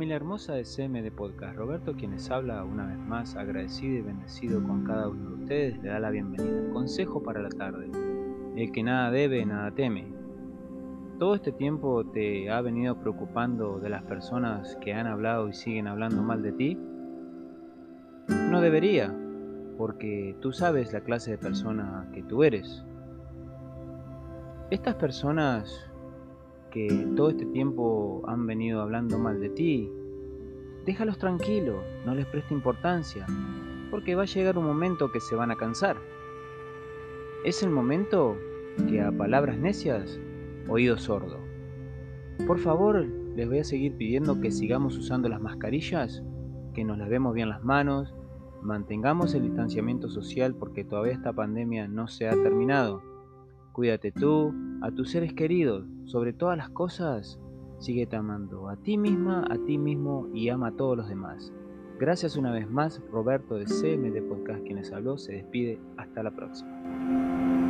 Familia hermosa de CMD Podcast, Roberto quienes habla una vez más agradecido y bendecido con cada uno de ustedes le da la bienvenida. Consejo para la tarde. El que nada debe, nada teme. Todo este tiempo te ha venido preocupando de las personas que han hablado y siguen hablando mal de ti. No debería, porque tú sabes la clase de persona que tú eres. Estas personas que todo este tiempo han venido hablando mal de ti, déjalos tranquilos, no les preste importancia, porque va a llegar un momento que se van a cansar. Es el momento que a palabras necias, oído sordo. Por favor, les voy a seguir pidiendo que sigamos usando las mascarillas, que nos lavemos bien las manos, mantengamos el distanciamiento social porque todavía esta pandemia no se ha terminado Cuídate tú, a tus seres queridos, sobre todas las cosas, síguete amando a ti misma, a ti mismo y ama a todos los demás. Gracias una vez más, Roberto de CMD Podcast, quienes habló, se despide. Hasta la próxima.